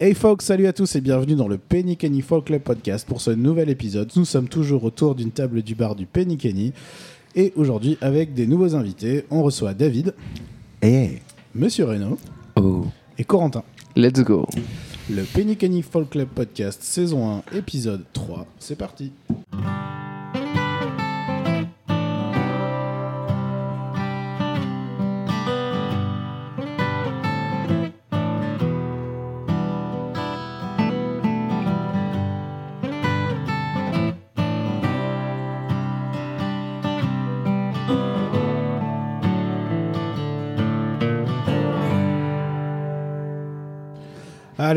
Hey folks, salut à tous et bienvenue dans le Penny Kenny Folk Club Podcast pour ce nouvel épisode. Nous sommes toujours autour d'une table du bar du Penny Kenny et aujourd'hui avec des nouveaux invités, on reçoit David, Hey. Monsieur Reno Oh. et Corentin. Let's go. Le Penny Kenny Folk Club Podcast saison 1 épisode 3, c'est parti.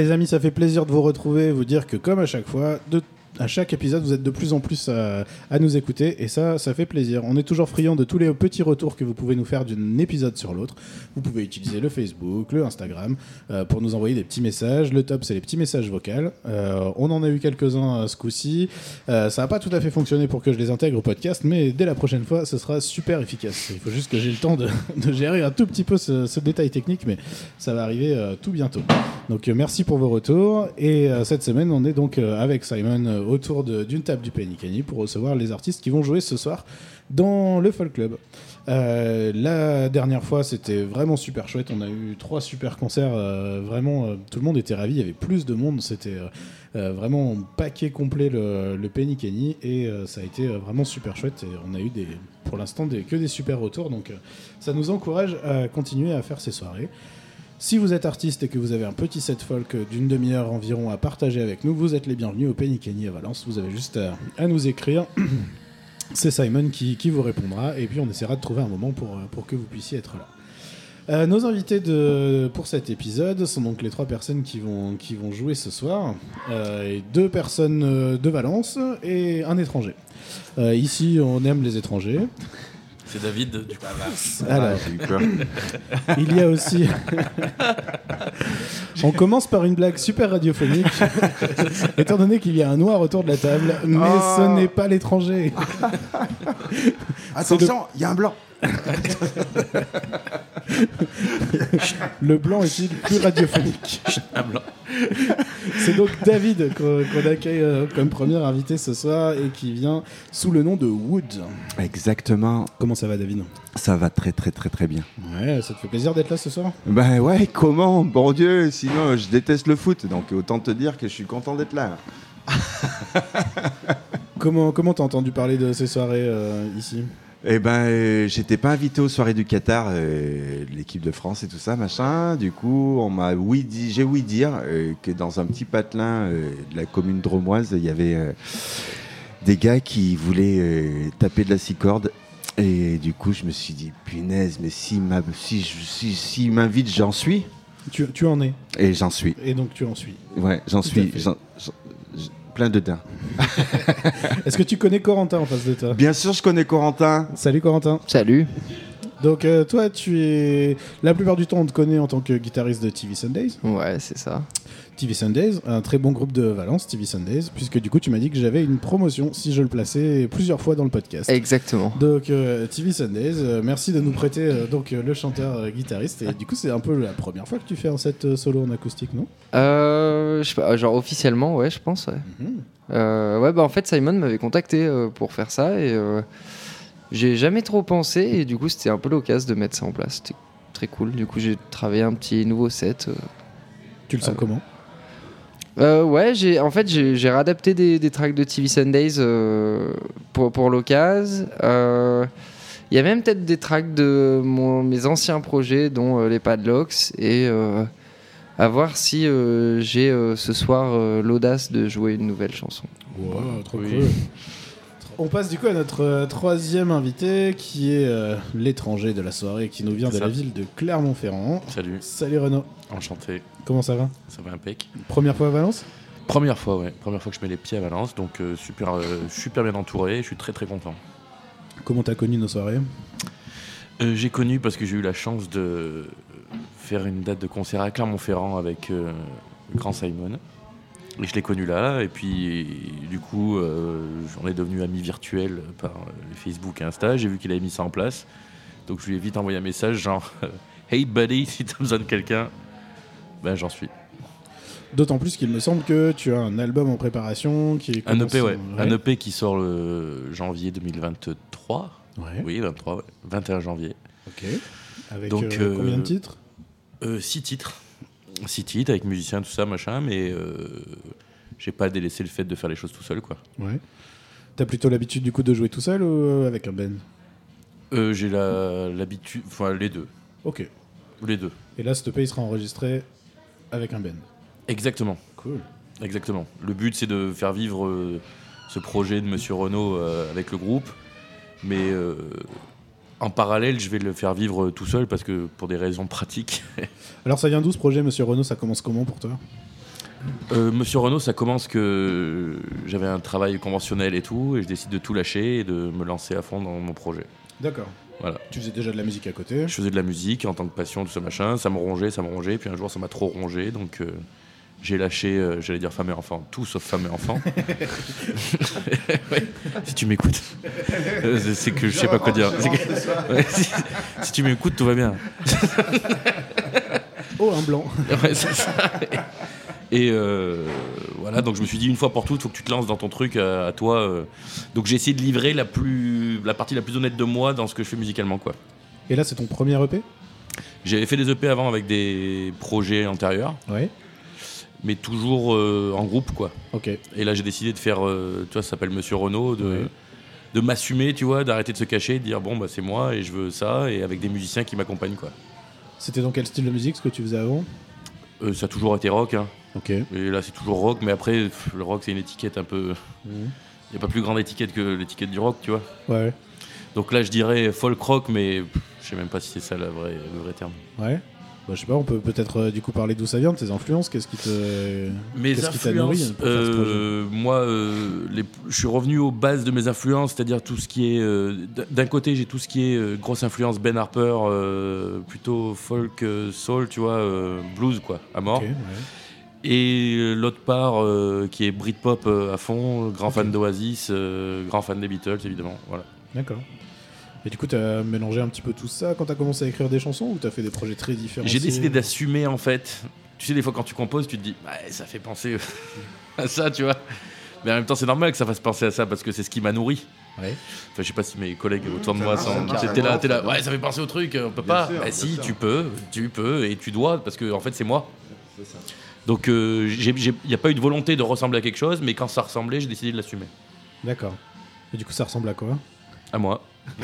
Les amis, ça fait plaisir de vous retrouver, vous dire que comme à chaque fois, de- à chaque épisode, vous êtes de plus en plus à, à nous écouter et ça, ça fait plaisir. On est toujours friand de tous les petits retours que vous pouvez nous faire d'un épisode sur l'autre. Vous pouvez utiliser le Facebook, le Instagram euh, pour nous envoyer des petits messages. Le top, c'est les petits messages vocaux. Euh, on en a eu quelques-uns euh, ce coup-ci. Euh, ça n'a pas tout à fait fonctionné pour que je les intègre au podcast, mais dès la prochaine fois, ce sera super efficace. Il faut juste que j'ai le temps de, gérer un tout petit peu ce, ce détail technique, mais ça va arriver euh, tout bientôt. Donc euh, merci pour vos retours. Et euh, cette semaine, on est donc euh, avec Simon euh, autour d'une table du Kenny pour recevoir les artistes qui vont jouer ce soir dans le Folk Club. Euh, la dernière fois, c'était vraiment super chouette. On a eu trois super concerts. euh, vraiment, euh, tout le monde était ravi. Il y avait plus de monde. C'était vraiment paquet complet le, le Penny Kenny et ça a été vraiment super chouette. Et on a eu des, pour l'instant que des super retours. Donc ça nous encourage à continuer à faire ces soirées. Si vous êtes artiste et que vous avez un petit set folk d'une demi-heure environ à partager avec nous, vous êtes les bienvenus au Penny à Valence. Vous avez juste à, à nous écrire. C'est Simon qui, vous répondra et puis on essaiera de trouver un moment pour, euh, pour que vous puissiez être là. Euh, nos invités de, pour cet épisode sont donc les trois personnes qui vont, qui vont jouer ce soir. Euh, et deux personnes de Valence et un étranger. Ici, on aime les étrangers. C'est David du Alors, il y a aussi. On commence par une blague super radiophonique, étant donné qu'il y a un noir autour de la table, mais Oh. ce n'est pas l'étranger. Attention, il y a un blanc. Le blanc est-il plus radiophonique? Un blanc. C'est donc David qu'on accueille euh, comme premier invité ce soir et qui vient sous le nom de Wood. Exactement. Comment ça va, David? Ça va très très très très bien. Ouais, ça te fait plaisir d'être là ce soir? Ben ouais, comment? Bon Dieu, sinon je déteste le foot, donc autant te dire que je suis content d'être là. Comment comment t'as entendu parler de ces soirées euh, ici? Eh ben, euh, j'étais pas invité aux soirées du Qatar, euh, l'équipe de France et tout ça, machin. Du coup, on m'a oui dit, j'ai oui dire euh, que dans un petit patelin de la commune dromoise, il y avait des gars qui voulaient taper de la six cordes. Et du coup, je me suis dit, punaise, mais si, si, s'il m'invite, j'en suis. tu, tu en es, Et j'en suis. et donc tu en suis. Ouais, j'en suis. Plein de dents. Est-ce que tu connais Corentin en face de toi? Bien sûr, je connais Corentin. Salut Corentin. Salut. Donc euh, toi, tu es la plupart du temps on te connaît en tant que guitariste de TV Sundays. Ouais, c'est ça. TV Sundays, un très bon groupe de Valence, TV Sundays, puisque du coup tu m'as dit que j'avais une promotion si je le plaçais plusieurs fois dans le podcast. Exactement. Donc euh, TV Sundays, euh, merci de nous prêter euh, donc le chanteur guitariste et du coup c'est un peu la première fois que tu fais un set solo en acoustique, non? Je sais pas, genre officiellement, ouais, je pense. Ouais, Mhm. Ouais bah en fait, Simon m'avait contacté pour faire ça et j'ai jamais trop pensé et du coup, c'était un peu l'occasion de mettre ça en place. C'était très cool. Du coup, j'ai travaillé un petit nouveau set. Tu le sens comment? Euh, ouais, j'ai en fait j'ai réadapté des, des tracks de TV Sundays euh, pour pour l'occasion. Euh, Il y a même peut-être des tracks de mon, mes anciens projets, dont euh, les Padlocks, et euh, à voir si euh, j'ai euh, ce soir euh, l'audace de jouer une nouvelle chanson. Wow, trop Oui. cool. On passe du coup à notre euh, troisième invité qui est euh, l'étranger de la soirée qui nous vient de la ville de Clermont-Ferrand. Salut, Salut Renaud, enchanté. comment ça va? Ça va impec. Première fois à Valence? Première fois, ouais. Première fois que je mets les pieds à Valence, donc euh, super, super bien entouré. Je suis très très content. Comment t'as connu nos soirées? J'ai connu parce que j'ai eu la chance de faire une date de concert à Clermont-Ferrand avec grand Simon. Et je l'ai connu là, et puis du coup, euh, j'en ai devenu ami virtuel par euh, Facebook et Insta. J'ai vu qu'il avait mis ça en place. Donc je lui ai vite envoyé un message genre Hey buddy, si t'as besoin de quelqu'un, ben j'en suis. D'autant plus qu'il me semble que tu as un album en préparation qui est Un EP, ouais. Un EP qui sort le janvier 2023. Ouais, Oui, 23, ouais. 21 janvier. ok. Avec Donc, euh, combien de titres? Euh, six titres. Titres avec musiciens, tout ça, machin, mais euh, j'ai pas délaissé le fait de faire les choses tout seul, quoi. Ouais. T'as plutôt l'habitude du coup de jouer tout seul ou euh, avec un band Euh, j'ai l'habitude, enfin les deux, Ok. les deux. Et là, cet EP il sera enregistré avec un band. Exactement, Cool. exactement. Le but c'est de faire vivre euh, ce projet de Monsieur Renault euh, avec le groupe, mais en parallèle, je vais le faire vivre tout seul parce que pour des raisons pratiques. Alors ça vient d'où ce projet, Monsieur Renault? Ça commence comment pour toi? Euh, Monsieur Renault, ça commence que j'avais un travail conventionnel et tout, et je décide de tout lâcher et de me lancer à fond dans mon projet. D'accord. Voilà. Tu faisais déjà de la musique à côté? Je faisais de la musique en tant que passion, tout ce machin, ça me rongeait, ça me rongeait, puis un jour ça m'a trop rongé, donc euh, j'ai lâché, euh, j'allais dire femme et enfant, tout sauf femme et enfant. Ouais, si tu m'écoutes, Euh, c'est- que je sais pas quoi dire. C'est que- Ouais, si, si tu m'écoutes, tout va bien. Oh, un blanc. Ouais, c'est ça. Et euh, voilà, donc je me suis dit une fois pour toutes, faut que tu te lances dans ton truc à, à toi. euh. Donc j'ai essayé de livrer la, plus, la partie la plus honnête de moi dans ce que je fais musicalement, quoi. Et là, c'est ton premier EP J'avais fait des EP avant avec des projets antérieurs, Ouais. Mais toujours euh, en groupe, quoi. Ok. Et là, j'ai décidé de faire, euh, tu vois, ça s'appelle Monsieur Renault, de, Ouais. de m'assumer, tu vois, d'arrêter de se cacher, de dire bon, bah c'est moi et je veux ça, et avec des musiciens qui m'accompagnent, quoi. C'était dans quel style de musique ce que tu faisais avant? Euh, ça a toujours été rock, hein. Ok. Et là, c'est toujours rock, mais après, pff, le rock, c'est une étiquette un peu. Il n'y a pas plus grande étiquette que l'étiquette du rock, tu vois. Ouais. Donc là, je dirais folk rock, mais je sais même pas si c'est ça la vraie, le vrai terme. Ouais. Bah, je sais pas, on peut peut-être euh, du coup parler d'où ça vient, de tes influences, qu'est-ce qui te. Mes Qu'est-ce qui t'a nourri influences, pour faire ce euh, moi, euh, les- je suis revenu aux bases de mes influences, c'est-à-dire tout ce qui est. D'un côté, j'ai tout ce qui est grosse influence Ben Harper, plutôt folk, soul, tu vois, blues, quoi, à mort. Ouais. Et l'autre part qui est Britpop à fond, grand fan d'Oasis, grand fan des Beatles, évidemment. Voilà. D'accord. Et du coup, t'as mélangé un petit peu tout ça quand t'as commencé à écrire des chansons ou t'as fait des projets très différents J'ai décidé d'assumer en fait. Tu sais, des fois quand tu composes, tu te dis, ouais, ça fait penser à ça, tu vois. Mais en même temps, c'est normal que ça fasse penser à ça parce que c'est ce qui m'a nourri. Ouais. Enfin, je sais pas si mes collègues autour de ça moi sont. ça. T'es là, t'es là. Ouais, ça fait penser au truc. On peut Bien pas. sûr, bah si, sûr. tu peux, tu peux et tu dois parce que en fait, c'est moi. Donc, il n'y a pas eu de volonté de ressembler à quelque chose, mais quand ça ressemblait, j'ai décidé de l'assumer. D'accord. Et du coup, ça ressemble à quoi? À moi.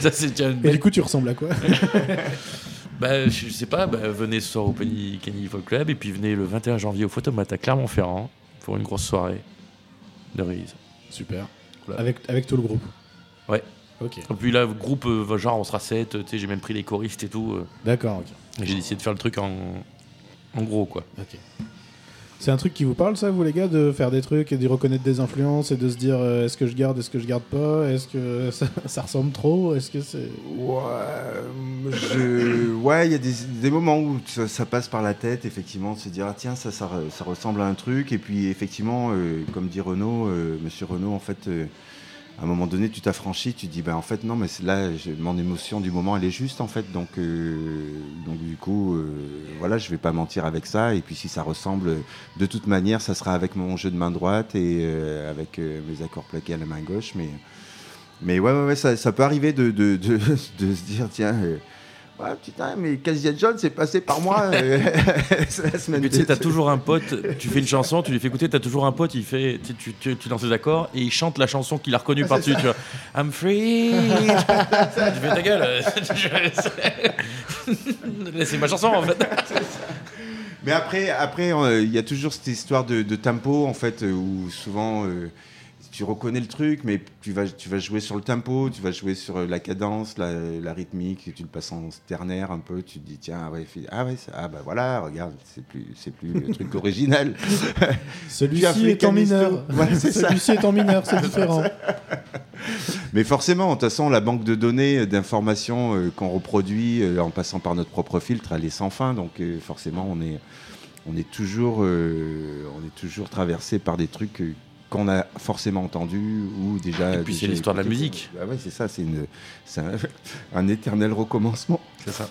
ça, c'est déjà une Et belle du coup, tu ressembles à quoi Bah, je sais pas, bah, venez ce soir au Penny Kenny Folk Club et puis venez le 21 janvier au Photomat à Clermont-Ferrand pour une grosse soirée de Reese. Super. Voilà. Avec, avec tout le groupe Ouais. Ok. Et puis là, le groupe, euh, genre on sera 7, tu sais, j'ai même pris les choristes et tout. euh, D'accord, ok. et j'ai décidé de faire le truc en, en gros, quoi. Ok. C'est un truc qui vous parle, ça, vous les gars, de faire des trucs et de reconnaître des influences et de se dire euh, est-ce que je garde, est-ce que je garde pas, est-ce que ça, ressemble trop, est-ce que c'est. Ouais, je- ouais, il y a des, moments où ça, passe par la tête, effectivement, de se dire ah, tiens, ça, ça, re- ça ressemble à un truc. Et puis, effectivement, euh, comme dit Renaud, euh, Monsieur Renaud, en fait, à un moment donné, tu t'affranchis, tu dis ben en fait non, mais là, mon émotion du moment, elle est juste en fait. Donc, euh, donc du coup, euh, voilà, je vais pas mentir avec ça. Et puis, si ça ressemble, de toute manière, ça sera avec mon jeu de main droite et euh, avec euh, mes accords plaqués à la main gauche, mais. Mais ouais, ouais, ouais, ça, ça peut arriver de, de, de, de se dire, tiens, euh, ouais, putain, mais Casia John, c'est passé par moi euh, la semaine Mais tu sais, t'as toujours un pote, tu fais une chanson, tu lui fais écouter, t'as toujours un pote, il fait, tu, tu, tu, tu lances des accords et il chante la chanson qu'il a reconnue par-dessus, tu vois. I'm free. tu fais ta gueule. C'est ma chanson en fait. Mais après, après, euh, il y a toujours cette histoire de, de tempo, en fait, euh, où souvent euh, tu reconnais le truc, mais tu vas, tu vas jouer sur le tempo, tu vas jouer sur euh, la cadence, la, la rythmique, tu le passes en ternaire un peu, tu te dis, tiens, ah ouais, ah ouais, ah bah voilà, regarde, c'est plus, c'est plus le truc original. Celui-ci est en mineur. C'est. Celui-ci est en mineur, c'est différent. Mais forcément, de toute façon, la banque de données, euh, d'informations euh, qu'on reproduit euh, en passant par notre propre filtre, elle est sans fin. Donc euh, forcément, on est, on est toujours, euh, on est toujours traversé par des trucs qu'on a forcément entendus ou déjà. Et puis, c'est l'histoire de la musique. Ah ouais, c'est ça. C'est un, un éternel recommencement. C'est ça.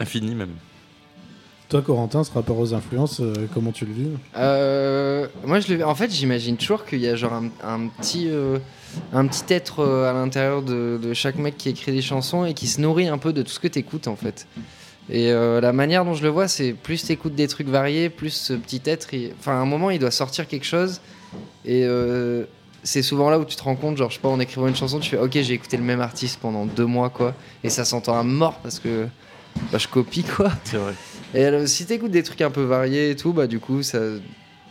Infini même. Toi, Corentin, ce rapport aux influences, euh, comment tu le vis? Euh, moi, je le... en fait, j'imagine toujours qu'il y a genre un, un petit, euh, un petit être euh, à l'intérieur de, de chaque mec qui écrit des chansons et qui se nourrit un peu de tout ce que t'écoutes en fait. Et euh, la manière dont je le vois, c'est plus t'écoutes des trucs variés, plus ce petit être, il- enfin, à un moment, il doit sortir quelque chose. Et euh, c'est souvent là où tu te rends compte, genre, je sais pas, en écrivant une chanson, tu fais, ok, j'ai écouté le même artiste pendant deux mois, quoi. Et ça s'entend à mort parce que bah, je copie, quoi. C'est vrai. Et alors, si t'écoutes des trucs un peu variés et tout, bah du coup, ça,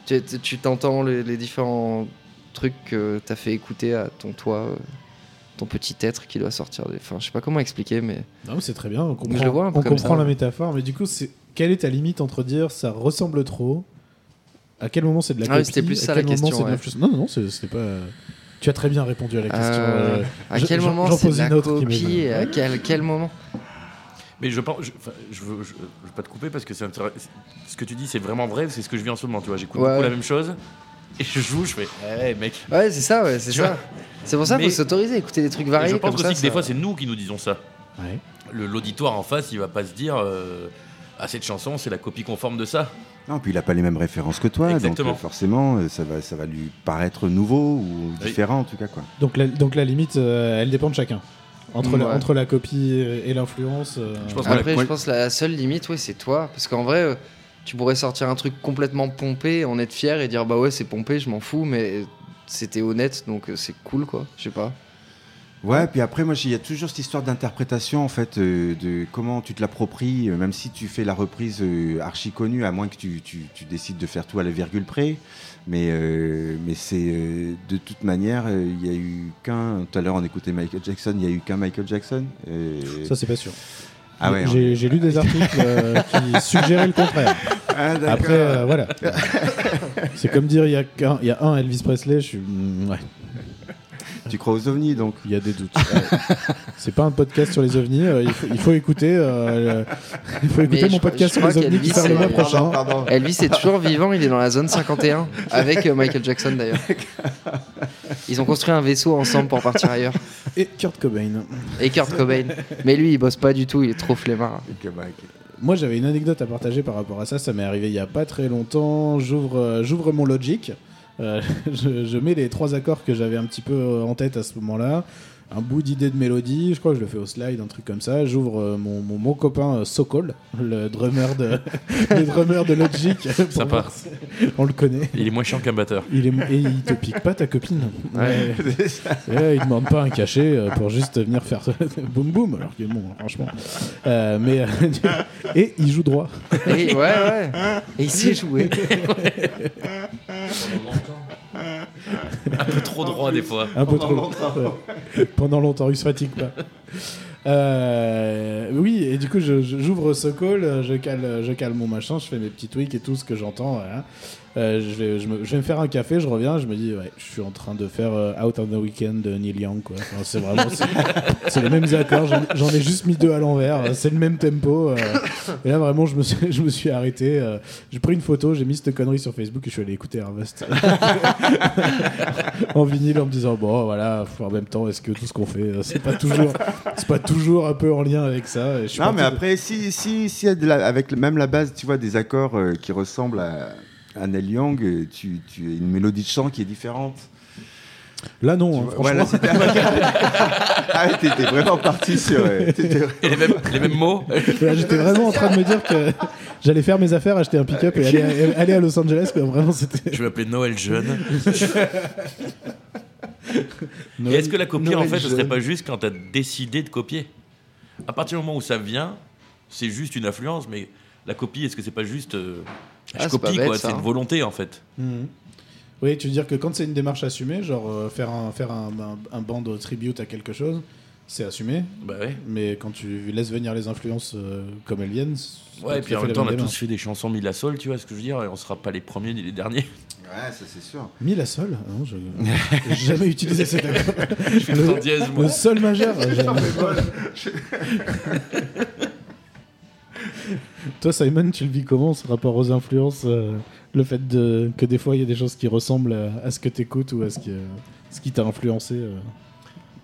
tu t'entends les, les différents trucs que t'as fait écouter à ton toi, euh, ton petit être qui doit sortir. Des... Enfin, je sais pas comment expliquer, mais Non, mais c'est très bien. On comprend, Je le vois un peu on comme comprend ça. la métaphore, mais du coup, c'est quelle est ta limite entre dire ça ressemble trop À quel moment c'est de la Ah oui, copie c'était plus à ça, quel la moment question, c'est de ouais. l'influence Non, non, c'était pas. Tu as très bien répondu à la question. Euh, euh, à quel moment c'est de la copie et à quel, quel moment Mais je pense, je, je veux, je, je veux pas te couper parce que c'est. Ce que tu dis, c'est vraiment vrai. C'est ce que je vis en ce moment. Tu vois, j'écoute Ouais. beaucoup la même chose et je joue, je fais, hey mec. Ouais, c'est ça, ouais, c'est ça. C'est pour ça qu'il faut s'autoriser à écouter des trucs variés. je pense comme aussi ça, que des fois, c'est nous qui nous disons ça. Ouais. Le- L'auditoire en face, il va pas se dire, euh, ah cette chanson, c'est la copie conforme de ça. Non, puis il n'a pas les mêmes références que toi, Exactement. donc forcément, euh, ça va, ça va lui paraître nouveau ou Oui. différent en tout cas. Quoi. Donc, la, donc la limite, euh, elle dépend de chacun. Entre, la, entre la copie et l'influence. euh, Je pense que Après, je pense que la seule limite, ouais, c'est toi. Parce qu'en vrai, euh, tu pourrais sortir un truc complètement pompé, en être fier et dire bah ouais, c'est pompé, je m'en fous, mais c'était honnête, donc c'est cool, quoi. Je sais pas. Ouais, puis après, moi, il y a toujours cette histoire d'interprétation, en fait, euh, de comment tu te l'appropries, euh, même si tu fais la reprise euh, archi connue, à moins que tu, tu- tu décides de faire tout à la virgule près. Mais, euh, mais c'est de toute manière, il y a eu qu'un. Tout à l'heure, on écoutait Michael Jackson, il y a eu qu'un Michael Jackson. Ça, c'est pas sûr. ah ouais, J'ai lu des articles qui suggéraient le contraire. Ah. Après, voilà. C'est comme dire il y, a y a un Elvis Presley, je suis. mm, Ouais, Tu crois aux ovnis, donc il y a des doutes. C'est pas un podcast sur les ovnis, euh, il, faut, il faut écouter, euh, le- il faut écouter Mais mon je- podcast je sur les ovnis qui sort le mois prochain. pardon. Elvis est toujours vivant, il est dans la zone 51 avec euh, Michael Jackson d'ailleurs. Ils ont construit un vaisseau ensemble pour partir ailleurs. Et Kurt Cobain. Et Kurt Cobain. Mais lui, il bosse pas du tout, il est trop flemmard. Bah. Moi, j'avais une anecdote à partager par rapport à ça. Ça m'est arrivé il y a pas très longtemps. J'ouvre, euh, j'ouvre mon Logic. Euh, je, mets les trois accords que j'avais un petit peu en tête à ce moment-là. Un bout d'idée de mélodie. Je crois que je le fais au slide, un truc comme ça. J'ouvre euh, mon, mon, mon copain euh, Sokol, le drummer de, le drummer de Logic. voir si- On le connaît. Il est moins chiant qu'un batteur. Il est, et il te pique pas ta copine. Ouais. Ouais, il demande pas un cachet euh, pour juste venir faire boum boum. Alors que bon, franchement. Euh, mais euh, et il joue droit. Et, ouais, ouais. Et il sait jouer. Un peu trop droit des fois. Un peu trop. Ouais. Pendant longtemps, il se fatigue pas. Euh, oui, et du coup, je- je- j'ouvre ce call, je cale, je cale mon machin, je fais mes petits tweaks et tout ce que j'entends. voilà. Euh, je, vais, je, me, je vais me faire un café, je reviens, je me dis, ouais, je suis en train de faire euh, Out on the Weekend de Neil Young. quoi. Enfin, c'est vraiment. c'est- C'est les mêmes accords, j'en j'en ai juste mis deux à l'envers, c'est le même tempo. euh. et là, vraiment, je me suis, je me suis arrêté. euh, j'ai pris une photo, j'ai mis cette connerie sur Facebook et je suis allé écouter Harvest. en vinyle en me disant bon voilà en même temps est-ce que tout ce qu'on fait euh, c'est pas toujours c'est pas toujours un peu en lien avec ça et je suis Non, mais de- après, si, si, si avec même la base, tu vois, des accords euh, qui ressemblent à, Neil Young, euh, tu, tu as une mélodie de chant qui est différente. là non hein, vois, franchement voilà, c'était- ah, t'étais vraiment parti sur. euh, Et les mêmes, les mêmes mots. J'étais vraiment en train de me dire que j'allais faire mes affaires acheter un pick-up et aller à, aller à Los Angeles quoi. vraiment c'était Je vais m'appeler Noël Jeune. Et Noël- est-ce que la copie, Noël en fait, ce serait pas juste quand t'as décidé de copier? À partir du moment où ça vient, c'est juste une influence, mais la copie, est-ce que c'est pas juste. euh, Ah, je copie, quoi, c'est hein. une volonté, en fait. Mhm. oui tu veux dire que quand c'est une démarche assumée genre euh, faire un faire un, un, un band tribute à quelque chose c'est assumé Bah ouais. mais quand tu laisses venir les influences euh, comme elles viennent c'est pas Ouais, et puis à en fait même temps, on a tous fait des chansons mille à sol, tu vois ce que je veux dire, et on sera pas les premiers ni les derniers. Ouais, ça c'est sûr. Mi la sol Ah Non, je j'ai jamais utilisé cet accord. Je fais Le- en dièse, moi. Le sol majeur. Toi, Simon, tu le vis comment ce rapport aux influences euh, Le fait que des fois il y a des choses qui ressemblent à, ce que tu écoutes ou à ce qui, t'a influencé euh.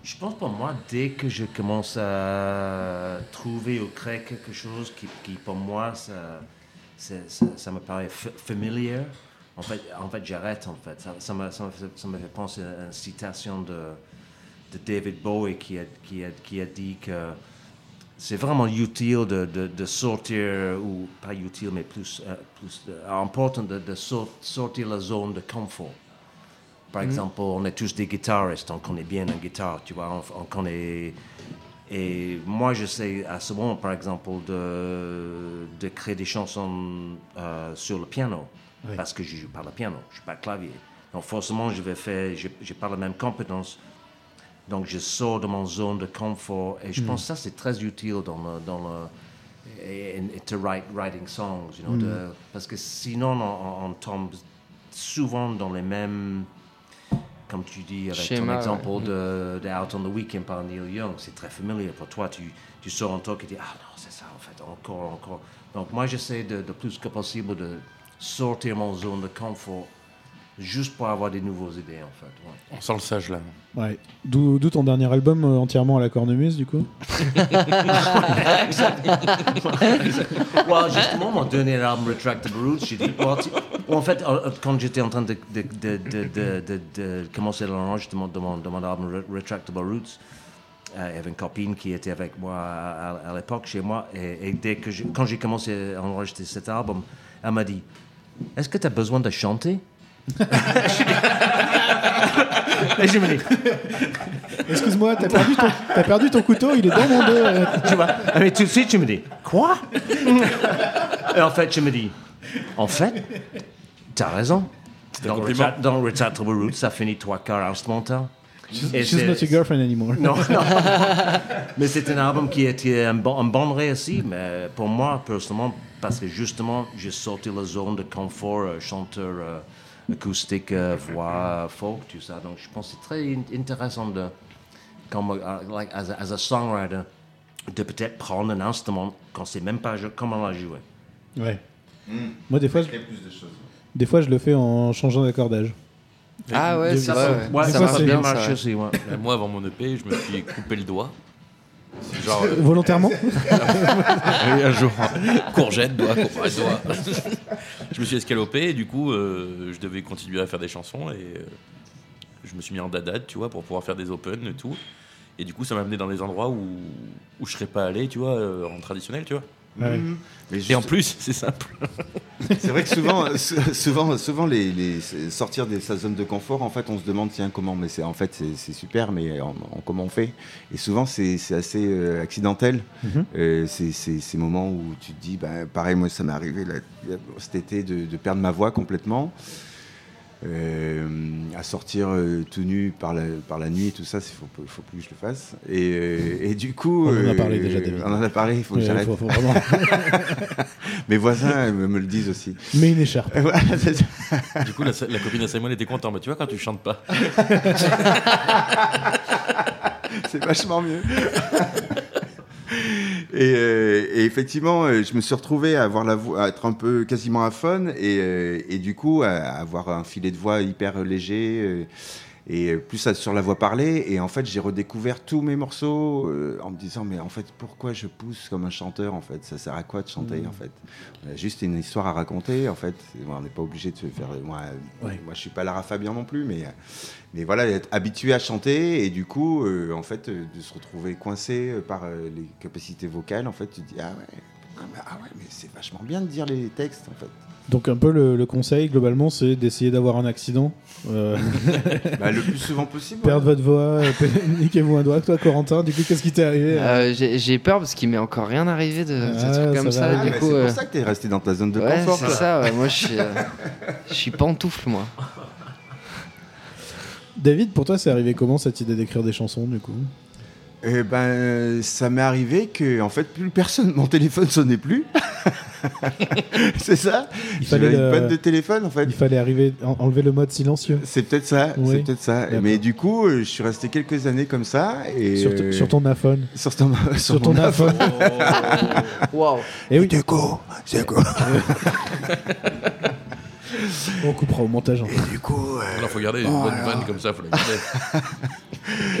Je pense pour moi, dès que je commence à trouver ou créer quelque chose qui, pour moi, ça, ça, ça me paraît fa- familier. En fait, en fait j'arrête, en fait. Ça, me, ça, me fait, penser à une citation de, David Bowie qui a dit que c'est vraiment utile de, de, de sortir, ou pas utile, mais plus, euh, plus euh, important de, de sor- sortir la zone de confort. Par exemple, on est tous des guitaristes, on connaît bien la guitare, tu vois, on, on connaît... Et moi, je sais à ce moment, par exemple, de, de créer des chansons euh, sur le piano, Oui. parce que je joue pas le piano, je joue pas le clavier. Donc forcément, je vais faire, j'ai pas la même compétence. Donc je sors de mon zone de confort et je pense que ça c'est très utile dans le, dans le to write writing songs, you know, de- parce que sinon on, tombe souvent dans les mêmes comme tu dis avec Schéma, ton exemple ouais. de, de Out on the Weekend par Neil Young, c'est très familier pour toi. Tu, tu sors un truc et dis ah non c'est ça en fait encore encore. Donc moi j'essaie de, de plus que possible de sortir mon zone de confort juste pour avoir des nouvelles idées en fait. ouais. On sent le sage là. Ouais. D'où d'où ton dernier album euh, entièrement à la cornemuse, du coup Ouais, justement, mon dernier album, Retractable Roots, j'ai dit, well, tu- en fait, euh, quand j'étais en train de, de, de, de, de, de- de commencer l'enregistrement de mon, de mon album Re- Retractable Roots, euh, il y avait une copine qui était avec moi à, à- à l'époque chez moi, et, et dès que quand j'ai commencé à enregistrer cet album, elle m'a dit, est-ce que tu as besoin de chanter? Et je me dis, Excuse-moi, t'as perdu, ton- t'as perdu ton couteau, il est dans mon dos. euh. tu vois, mais tout de suite, je me dis, quoi? Et en fait, je me dis, en fait, t'as raison. Dans, compliment. Retra- dans Retractable Roots, ça finit trois quarts instrumental. Et She's c'est- not your girlfriend anymore. Non, non. mais c'est un album qui était un bon, un bon réussi, mais pour moi, personnellement, parce que justement, j'ai sorti la zone de confort, euh, chanteur euh, acoustique, euh, voix, folk, tout ça. Donc, je pense que c'est très in- intéressant de, comme, euh, like, as, a, as a songwriter, de peut-être prendre un instrument qu'on ne sait même pas comment la jouer. Ouais. Moi, des fois, je, des fois, je le fais en changeant d'accordage. Ah ouais, ça, ouais. Ça marche bien, marché aussi, Moi, avant mon EP, je me suis coupé le doigt. Genre, euh, Volontairement oui, un jour, courgette, doigt, courgette, doigt. je me suis escalopé et du coup, euh, je devais continuer à faire des chansons et euh, je me suis mis en dadad, tu vois, pour pouvoir faire des open et tout. Et du coup, ça m'a amené dans des endroits où, où je serais pas allé, tu vois, euh, en traditionnel, tu vois. Ouais. Mais Et en plus, c'est simple. C'est vrai que souvent, sou- souvent, souvent les, les- sortir de sa zone de confort, en fait, on se demande tiens comment, mais c'est en fait c'est super, mais en, en- comment on fait? Et souvent c'est assez euh, accidentel. Mhm. Euh, c'est c'est ces moments où tu te dis, bah, pareil, moi ça m'est arrivé là, cet été de, de perdre ma voix complètement. Euh, à sortir euh, tout nu par la, par la nuit et tout ça, il faut, faut plus que je le fasse. Et, euh, et du coup, On en a euh, parlé déjà, David. On en a parlé, il faut que j'arrête. faut- faut vraiment- Mes voisins me, me le disent aussi. Mais une écharpe. Voilà. Du coup, la, la copine de Simon était contente. Tu vois, quand tu chantes pas. c'est vachement mieux. Et, euh, et effectivement, euh, je me suis retrouvé à avoir la voix, à être un peu quasiment à fun et, euh, et du coup à avoir un filet de voix hyper léger. Euh, et plus à- sur la voix parlée, et en fait j'ai redécouvert tous mes morceaux euh, en me disant mais en fait pourquoi je pousse comme un chanteur en fait? Ça sert à quoi de chanter en fait? On a juste une histoire à raconter en fait on n'est pas obligé de se faire moi Ouais. moi je suis pas Lara Fabian non plus mais mais voilà, être habitué à chanter et du coup, euh, en fait, euh, de se retrouver coincé euh, par euh, les capacités vocales, en fait, tu te dis ah ouais, ah, ah ouais, mais c'est vachement bien de dire les textes, en fait. Donc un peu le, le conseil globalement, c'est d'essayer d'avoir un accident, euh, Bah, le plus souvent possible. perdre votre voix, euh, niquez-vous un doigt. Toi, Corentin, du coup, qu'est-ce qui t'est arrivé Euh, J'ai peur parce qu'il m'est encore rien arrivé de, de Ah, trucs comme ça ça. Ah, du coup, c'est euh, pour ça que tu es resté dans ta zone de ouais, confort. c'est ça. ouais, moi, je suis, euh, je suis pantoufle, moi. David, pour toi, c'est arrivé comment cette idée d'écrire des chansons, du coup? Eh ben, ça m'est arrivé que, en fait, plus personne, mon téléphone sonnait plus. c'est ça? Il fallait J'avais une le- panne de téléphone, en fait. Il fallait arriver, en- enlever le mode silencieux. C'est peut-être ça. Oui. C'est peut-être ça. Mais du coup, euh, je suis resté quelques années comme ça et Sur, t- euh, sur ton iPhone. sur ton Sur ton iPhone. Waouh. Et oui, Du coup, c'est quoi? On coupera au montage. en fait. Du coup, euh, Il faut garder une bonne vanne comme ça, faut la garder.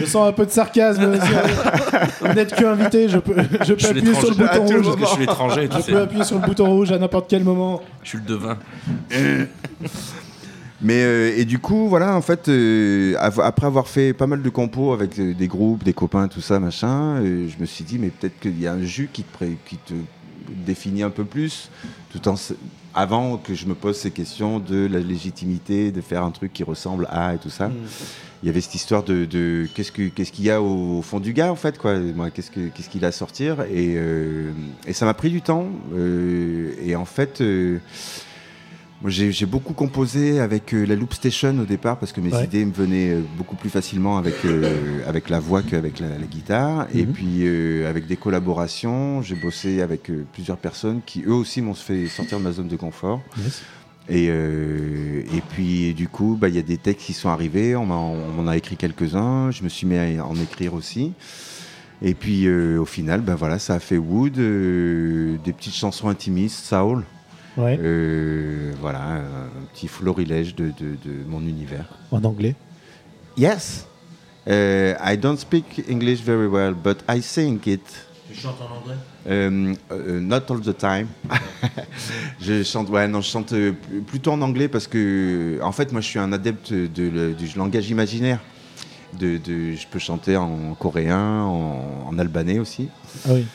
Je sens un peu de sarcasme. Vous n'êtes que invité, je peux, je peux Je appuyer sur le bouton rouge. Parce que je suis l'étranger, tu Je sais. peux appuyer sur le bouton rouge à n'importe quel moment. Je suis le devin. Mais euh, et du coup, voilà, en fait, euh, av- après avoir fait pas mal de compos avec euh, des groupes, des copains, tout ça, machin, euh, je me suis dit, mais peut-être qu'il y a un jus qui te, pré- qui te définit un peu plus, tout en avant que je me pose ces questions de la légitimité, de faire un truc qui ressemble à et tout ça. Il y avait cette histoire de, de qu'est-ce que qu'est-ce qu'il y a au, fond du gars en fait quoi. Moi, qu'est-ce que qu'est-ce qu'il a à sortir? Et, euh, et ça m'a pris du temps euh, et en fait. euh, j'ai beaucoup composé avec euh, la Loop Station au départ parce que mes Ouais. idées me venaient euh, beaucoup plus facilement avec, euh, avec la voix qu'avec la, la guitare. Et Mhm. puis avec des collaborations, j'ai bossé avec plusieurs personnes qui eux aussi m'ont fait sortir de ma zone de confort. Et, et puis du coup, bah, il y a des textes qui sont arrivés, on m'en a écrit quelques-uns, je me suis mis à en écrire aussi. Et puis au final, ben voilà, ça a fait Wood, des petites chansons intimistes, Saul. Ouais, Euh, voilà, un petit florilège de, de- de mon univers. en anglais. Yes, Uh, I don't speak English very well, but I sing it. Tu chantes en anglais Um, uh, not all the time. je chante, ouais, non, je chante euh, plutôt en anglais parce que, en fait, moi, je suis un adepte de le- du langage imaginaire. De, de- je peux chanter en coréen, en, en albanais aussi. Ah oui.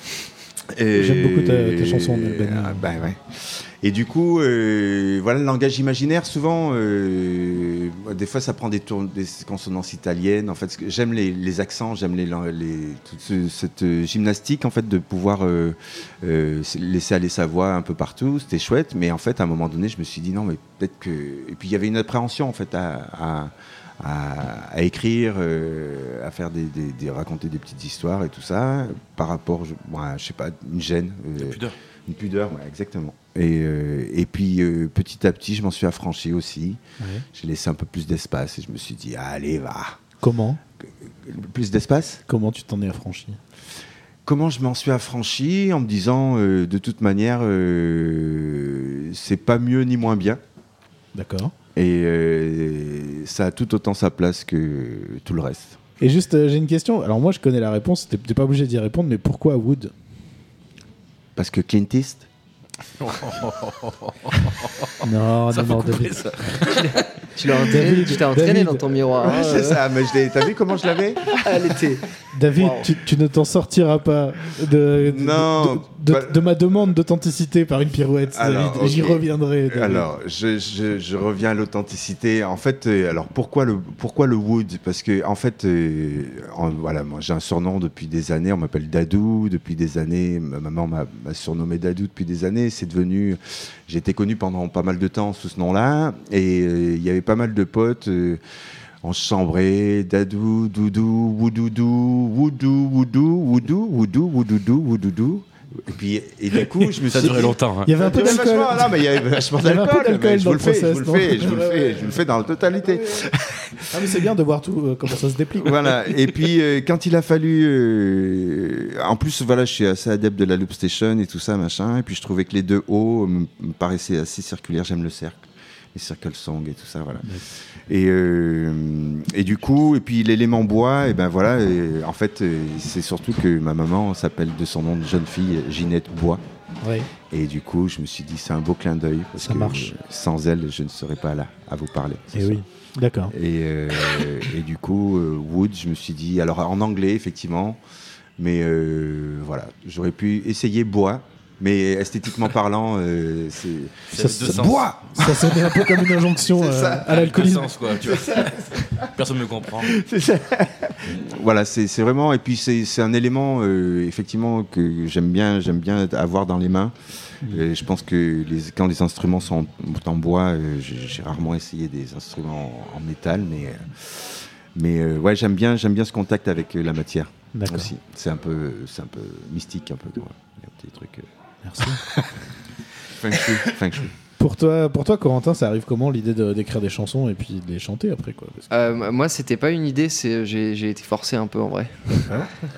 J'aime beaucoup ta- tes chansons en albanais. Ah, bah ouais. Et du coup, euh, voilà, le langage imaginaire, souvent, euh, des fois, ça prend des, tours, des consonances italiennes. En fait, j'aime les, les accents, j'aime les, les, toute ce- cette gymnastique, en fait, de pouvoir euh, laisser aller sa voix un peu partout. C'était chouette, mais en fait, à un moment donné, je me suis dit non, mais peut-être que. Et puis, il y avait une appréhension, en fait, à. à à, à écrire, euh, à faire des, des- des- raconter des petites histoires et tout ça, par rapport, je, je sais pas, une gêne. euh, Pudeur. une pudeur, ouais, exactement. Et, euh, et puis euh, petit à petit, je m'en suis affranchi aussi. Ouais. J'ai laissé un peu plus d'espace et je me suis dit, allez, va. Comment Plus d'espace Comment tu t'en es affranchi? Comment je m'en suis affranchi En me disant, euh, de toute manière, c'est pas mieux ni moins bien. D'accord. Et ça a tout autant sa place que tout le reste. Et juste, j'ai une question. Alors moi, je connais la réponse. T'es pas obligé d'y répondre, mais pourquoi Wood? Parce que Clint East, Non, Ça non, non, couper David. ça. Tu l'as entraîné, tu t'es entraîné David. dans ton miroir. hein, c'est euh. ça, mais t'as vu comment je l'avais Elle était. David, Wow. tu, tu ne t'en sortiras pas de, de, Non, de, de- bah- de ma demande d'authenticité par une pirouette. Alors, David. J'y reviendrai. David. Alors, je, je- je reviens à l'authenticité. En fait, euh, alors pourquoi le pourquoi le wood? Parce que en fait, euh, en- voilà, moi j'ai un surnom depuis des années. On m'appelle Dadou depuis des années. Ma maman m'a m'a surnommé Dadou depuis des années. C'est devenu. J'ai été connu pendant pas mal de temps sous ce nom-là, et euh, il y avait pas mal de potes. euh, on se chambrait, dadou, doudou, woudoudou, woudou, woudou, woudou, woudou, woudoudou, woudoudou. Et puis, et du coup, je me Ça suis durait dit- longtemps. hein. Il y avait un peu il y avait d'alcool. Non, mais il y avait vachement d'alcool. Je vous le le fais, je vous le fais, je vous le fais, je vous le fais dans la totalité. Ah, mais c'est bien de voir tout, euh, comment ça se déplique. Voilà. Et puis euh, quand il a fallu, euh, en plus voilà, je suis assez adepte de la loop station et tout ça machin. Et puis je trouvais que les deux hauts me paraissaient assez circulaires. J'aime le cercle, les circle songs et tout ça voilà. Et, euh, et du coup, et puis l'élément bois, et ben voilà. et en fait, euh, c'est surtout que ma maman s'appelle de son nom de jeune fille Ginette Bois. Et du coup, je me suis dit, c'est un beau clin d'œil. Parce Ça que marche. sans elle, je ne serais pas là à vous parler. Et. Eh oui. D'accord. Et, euh, et du coup, euh, Wood, je me suis dit, alors en anglais, effectivement, mais euh, voilà, j'aurais pu essayer bois, mais esthétiquement parlant, euh, c'est. Ça, Ça- ça- sens. Bois Ça sonnait un peu comme une injonction euh, ça. à l'alcoolisme. Personne ne me comprend. Voilà, c'est c'est vraiment. Et puis, c'est c'est un élément, euh, effectivement, que j'aime bien, j'aime bien avoir dans les mains. Et je pense que les, quand les instruments sont en, bois, euh, j'ai rarement essayé des instruments en, en métal, mais. euh, mais euh, ouais, j'aime bien, j'aime bien ce contact avec euh, la matière D'accord. aussi. C'est un peu, c'est un peu mystique, un peu. Il y a un petit truc. euh, Merci. Feng shui. Feng shui. Pour toi, pour toi, Corentin, ça arrive comment l'idée de- d'écrire des chansons et puis de les chanter après quoi Parce que- Euh, moi, c'était pas une idée, c'est j'ai été forcé un peu en vrai.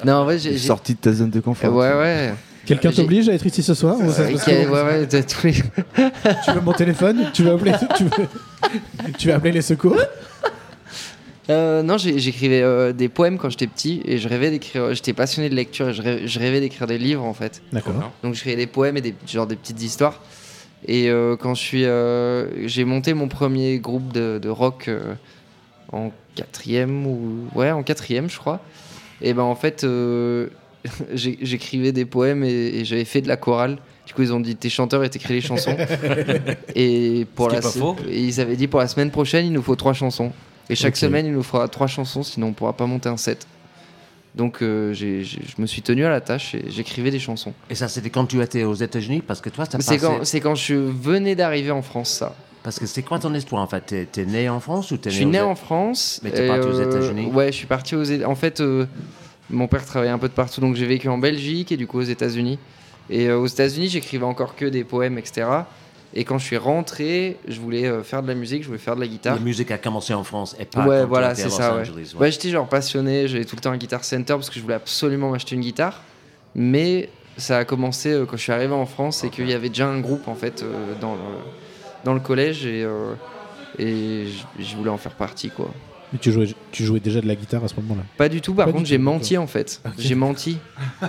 non, en vrai, j'ai. Sorti de ta zone de Euh, confort. Ouais, ouais. Quelqu'un t'oblige à être ici ce soir ou ça se Ok, passe ouais, comment? ouais, de- tous les- Tu veux mon téléphone? Tu veux appeler tu veux, tu veux appeler les secours? Euh, non, j'écrivais euh, des poèmes quand j'étais petit et je rêvais d'écrire. J'étais passionné de lecture et je rêvais, je rêvais d'écrire des livres en fait. D'accord. Donc je créais des poèmes et des genre des petites histoires. Et euh, quand je suis, euh, j'ai monté mon premier groupe de, de rock euh, en quatrième ou ouais en quatrième je crois. Et ben en fait euh, j'écrivais des poèmes et, et j'avais fait de la chorale. Du coup ils ont dit t'es chanteur et t'écris les chansons. et pour Ce la et ils avaient dit pour la semaine prochaine il nous faut trois chansons. Et chaque semaine il nous fera trois chansons sinon on pourra pas monter un set. Donc euh, j'ai- j'ai- je me suis tenu à la tâche et j'écrivais des chansons. Et ça, c'était quand tu étais aux États-Unis? Parce que toi, t'as C'est passé... quand, c'est quand je venais d'arriver en France, ça. Parce que c'est quoi ton histoire en fait? T'es t'es né en France ou t'es Je suis né en France. Mais t'es parti aux euh, États-Unis Ouais, je suis parti aux États. En fait, euh, mon père travaillait un peu de partout, donc j'ai vécu en Belgique et du coup aux États-Unis. Et aux États-Unis, j'écrivais encore que des poèmes, etc. Et quand je suis rentré, je voulais euh, faire de la musique, je voulais faire de la guitare. La musique a commencé en France et pas Ouais, voilà, c'est Los ça. Ouais. Angeles, ouais. Ouais, j'étais genre passionné, j'avais tout le temps un guitar center parce que je voulais absolument m'acheter une guitare. Mais ça a commencé euh, quand je suis arrivé en France et qu'il y avait déjà un groupe en fait euh, dans, le, dans le collège et, euh, et je- voulais en faire partie quoi. Mais tu jouais, tu jouais déjà de la guitare à ce moment-là? Pas du tout, par Pas contre j'ai menti en fait. J'ai menti.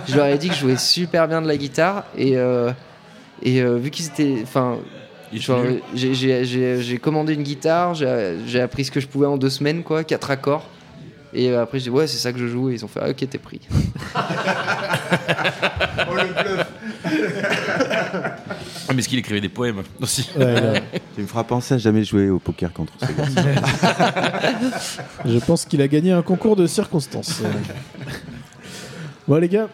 Je leur ai dit que je jouais super bien de la guitare et, euh, et euh, vu qu'ils étaient. Enfin, j'ai- commandé une guitare, j'ai appris ce que je pouvais en deux semaines, quoi, quatre accords. Et euh, après, j'ai dit, ouais, c'est ça que je joue. Et ils ont fait, ah, ok, t'es pris. Ah, mais est-ce qu'il écrivait des poèmes aussi Ouais, Tu me feras penser à jamais jouer au poker contre ce gars. je pense qu'il a gagné un concours de circonstances. Bon les gars,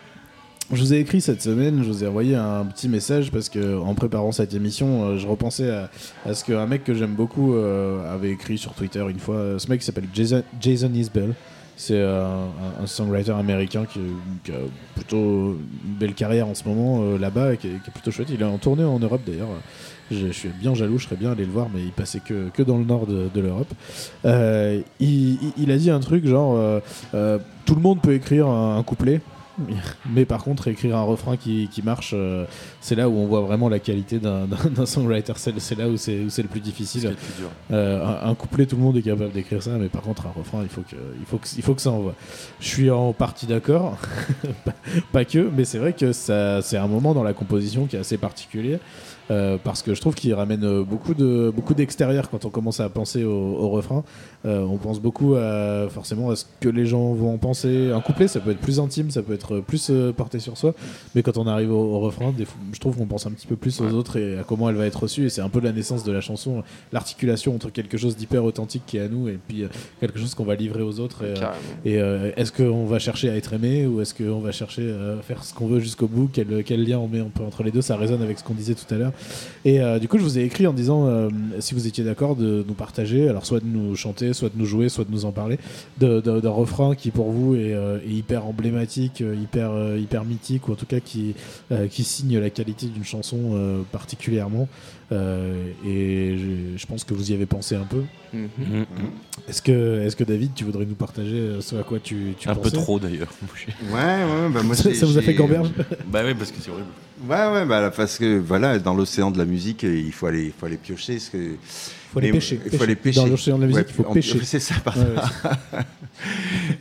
je vous ai écrit cette semaine, je vous ai envoyé un petit message parce que en préparant cette émission, euh, je repensais à, ce qu'un mec que j'aime beaucoup euh, avait écrit sur Twitter une fois. Ce mec s'appelle Jason, Isbell. C'est euh, un, songwriter américain qui, a plutôt une belle carrière en ce moment euh, là-bas qui est, plutôt chouette. Il est en tournée en Europe d'ailleurs. Je, suis bien jaloux, je serais bien allé le voir, mais il passait que, dans le nord de, l'Europe. Euh, il, a dit un truc genre euh, euh, tout le monde peut écrire un couplet, mais par contre écrire un refrain qui, qui marche, euh, c'est là où on voit vraiment la qualité d'un- songwriter. C'est là où c'est où c'est le plus difficile. le plus dur. Euh, un, un couplet, tout le monde est capable d'écrire ça, mais par contre, un refrain, il faut que, il faut que, il faut que ça envoie. Je suis en partie d'accord, pas, pas que, mais c'est vrai que ça, c'est un moment dans la composition qui est assez particulier. Euh, parce que je trouve qu'il ramène euh, beaucoup de beaucoup d'extérieur quand on commence à penser au, au refrain. Euh, on pense beaucoup à, forcément à ce que les gens vont en penser. Un couplet, ça peut être plus intime, ça peut être plus porté sur soi, mais quand on arrive au, au refrain, des je trouve qu'on pense un petit peu plus aux autres et à comment elle va être reçue. Et c'est un peu la naissance de la chanson, l'articulation entre quelque chose d'hyper authentique qui est à nous et puis quelque chose qu'on va livrer aux autres. Et, est-ce qu'on va chercher à être aimé ou est-ce qu'on va chercher à faire ce qu'on veut jusqu'au bout? Quel, quel lien on met un peu entre les deux? Ça résonne avec ce qu'on disait tout à l'heure. Et euh, du coup, je vous ai écrit en disant euh, si vous étiez d'accord de nous partager, alors soit de nous chanter, soit de nous jouer, soit de nous en parler, de- de- d'un refrain qui pour vous est, euh, est hyper emblématique, hyper, euh, hyper mythique, ou en tout cas qui, euh, qui signe la qualité d'une chanson euh, particulièrement. Euh, et je, je pense que vous y avez pensé un peu. Mhm. Mhm. Est-ce que, est-ce que David, tu voudrais nous partager ce à quoi tu, tu Un peu trop d'ailleurs. Ouais, ouais, bah moi Ça, ça vous a fait gamberge? Bah oui, parce que c'est horrible. Ouais, ouais, bah, parce que voilà, dans l'océan de la musique, euh, il faut aller, il faut aller piocher. Parce que... Il faut aller pêcher. Il faut aller pêcher. Dans l'océan de la musique, Ouais, il faut on- pêcher. C'est ça, pardon. Ouais,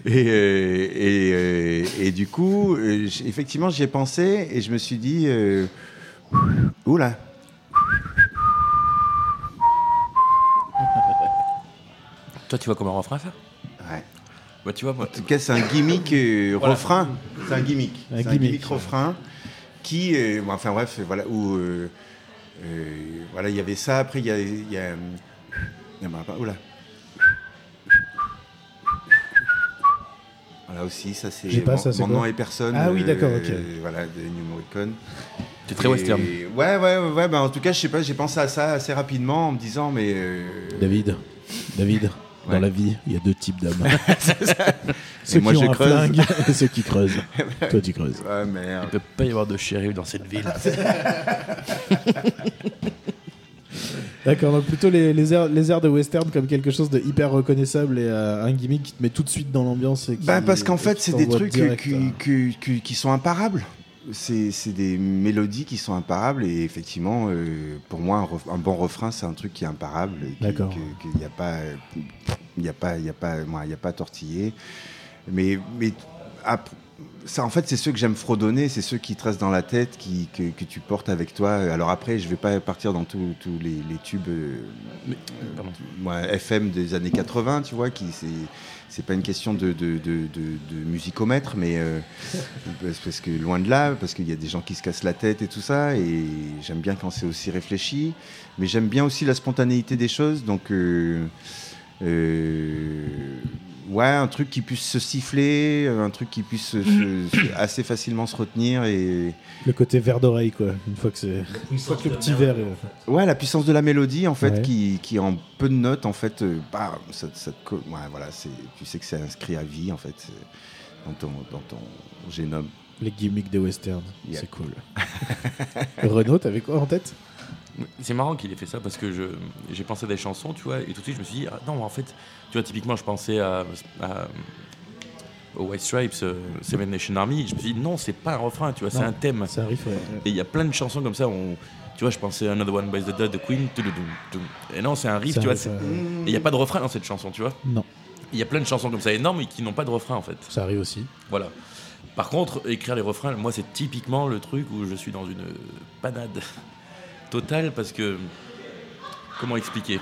et, euh, et, euh, et du coup, euh, effectivement, j'y ai pensé et je me suis dit, euh, oula. Toi, tu vois comme un refrain ça? Ouais. Bah tu vois, moi. En tout cas, c'est un gimmick euh, Voilà. refrain. C'est un gimmick. Un C'est un gimmick. gimmick refrain qui, euh, bon, enfin bref, voilà où, euh, euh, voilà, il y avait ça. Après, il y a, il y a, oula. Voilà aussi, ça c'est J'ai pas, mon, ça, c'est mon quoi nom et personne. Ah oui, d'accord, ok. Voilà, de Morricone. T'es très Et- western. Ouais, ouais, ouais. ouais, bah, en tout cas, je sais pas, j'ai pensé à ça assez rapidement en me disant, mais. euh, David, Dans Ouais. la vie, il y a deux types d'hommes. Ceux moi, qui je ont un creuse. flingue et ceux qui creusent. Toi, tu creuses. Ouais, merde. Il peut pas y avoir de shérif dans cette ville. D'accord, donc plutôt les, les, airs, les airs de western comme quelque chose de hyper reconnaissable et euh, un gimmick qui te met tout de suite dans l'ambiance. et qui- Bah, parce qu'en fait, c'est des trucs direct, qui, euh. qui- qui- qui sont imparables. C'est des mélodies qui sont imparables et effectivement, euh, pour moi, un, ref- un bon refrain, c'est un truc qui est imparable. D'accord. Qu'il n'y a pas. euh, Il n'y a pas, il y a pas, moi, il y a pas à tortiller. Mais, mais ça, en fait, c'est ceux que j'aime fredonner, c'est ceux qui te restent dans la tête, qui, que, que tu portes avec toi. Alors après, je vais pas partir dans tous les, les tubes euh, FM des années 80, tu vois, qui c'est c'est pas une question de, de, de, de- musicomètre, mais euh, parce, que loin de là, parce qu'il y a des gens qui se cassent la tête et tout ça, et j'aime bien quand c'est aussi réfléchi, mais j'aime bien aussi la spontanéité des choses, donc euh, ouais, un truc qui puisse se siffler, un truc qui puisse se- se- assez facilement se retenir et Le côté verre d'oreille, quoi. Une fois que c'est. Une fois que le petit verre. est- Ouais, la puissance de la mélodie, en fait, Ouais. qui, qui en peu de notes, en fait, euh, bah, ça, ça te ouais, voilà, c'est, tu sais que c'est inscrit à vie, en fait, dans ton, dans ton génome. Les gimmicks des westerns. Yeah. C'est cool. Renaud, t'avais quoi en tête? C'est marrant qu'il ait fait ça parce que j'ai pensé à des chansons, tu vois, et tout de suite je me suis dit, ah, non, mais en fait, tu vois, typiquement, je pensais à, à- aux White Stripes, euh, Seven Nation Army, je me suis dit, non, c'est pas un refrain, tu vois, c'est un thème. Ça arrive, ouais. Et il y a plein de chansons comme ça, où tu vois, je pensais à Another One by the Dead de Queen, et non, c'est un riff, tu vois, c'est- et il n'y a pas de refrain dans cette chanson, tu vois. Non, Il y a plein de chansons comme ça énormes et qui n'ont pas de refrain en fait. ça arrive aussi. Voilà. Par contre, écrire les refrains, moi, c'est typiquement le truc où je suis dans une panade totale parce que. Comment expliquer?